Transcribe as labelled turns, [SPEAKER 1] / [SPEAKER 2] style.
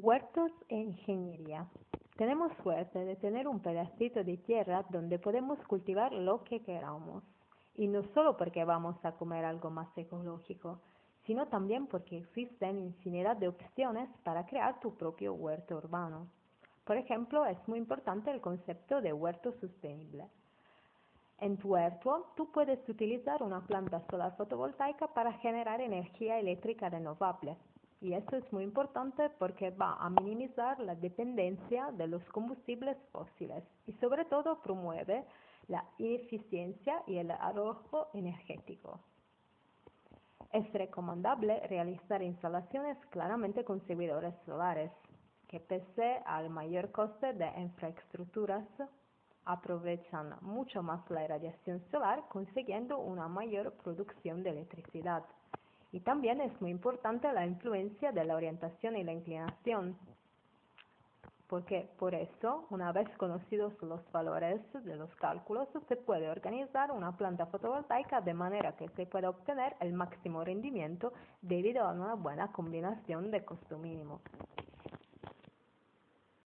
[SPEAKER 1] Huertos e ingeniería. Tenemos suerte de tener un pedacito de tierra donde podemos cultivar lo que queramos. Y no solo porque vamos a comer algo más ecológico, sino también porque existen infinidad de opciones para crear tu propio huerto urbano. Por ejemplo, es muy importante el concepto de huerto sostenible. En tu huerto, tú puedes utilizar una planta solar fotovoltaica para generar energía eléctrica renovable y esto es muy importante porque va a minimizar la dependencia de los combustibles fósiles y sobre todo promueve la eficiencia y el ahorro energético. Es recomendable realizar instalaciones claramente con servidores solares, que pese al mayor coste de infraestructuras, aprovechan mucho más la radiación solar consiguiendo una mayor producción de electricidad. Y también es muy importante la influencia de la orientación y la inclinación, porque por eso, una vez conocidos los valores de los cálculos, se puede organizar una planta fotovoltaica de manera que se pueda obtener el máximo rendimiento debido a una buena combinación de costo mínimo.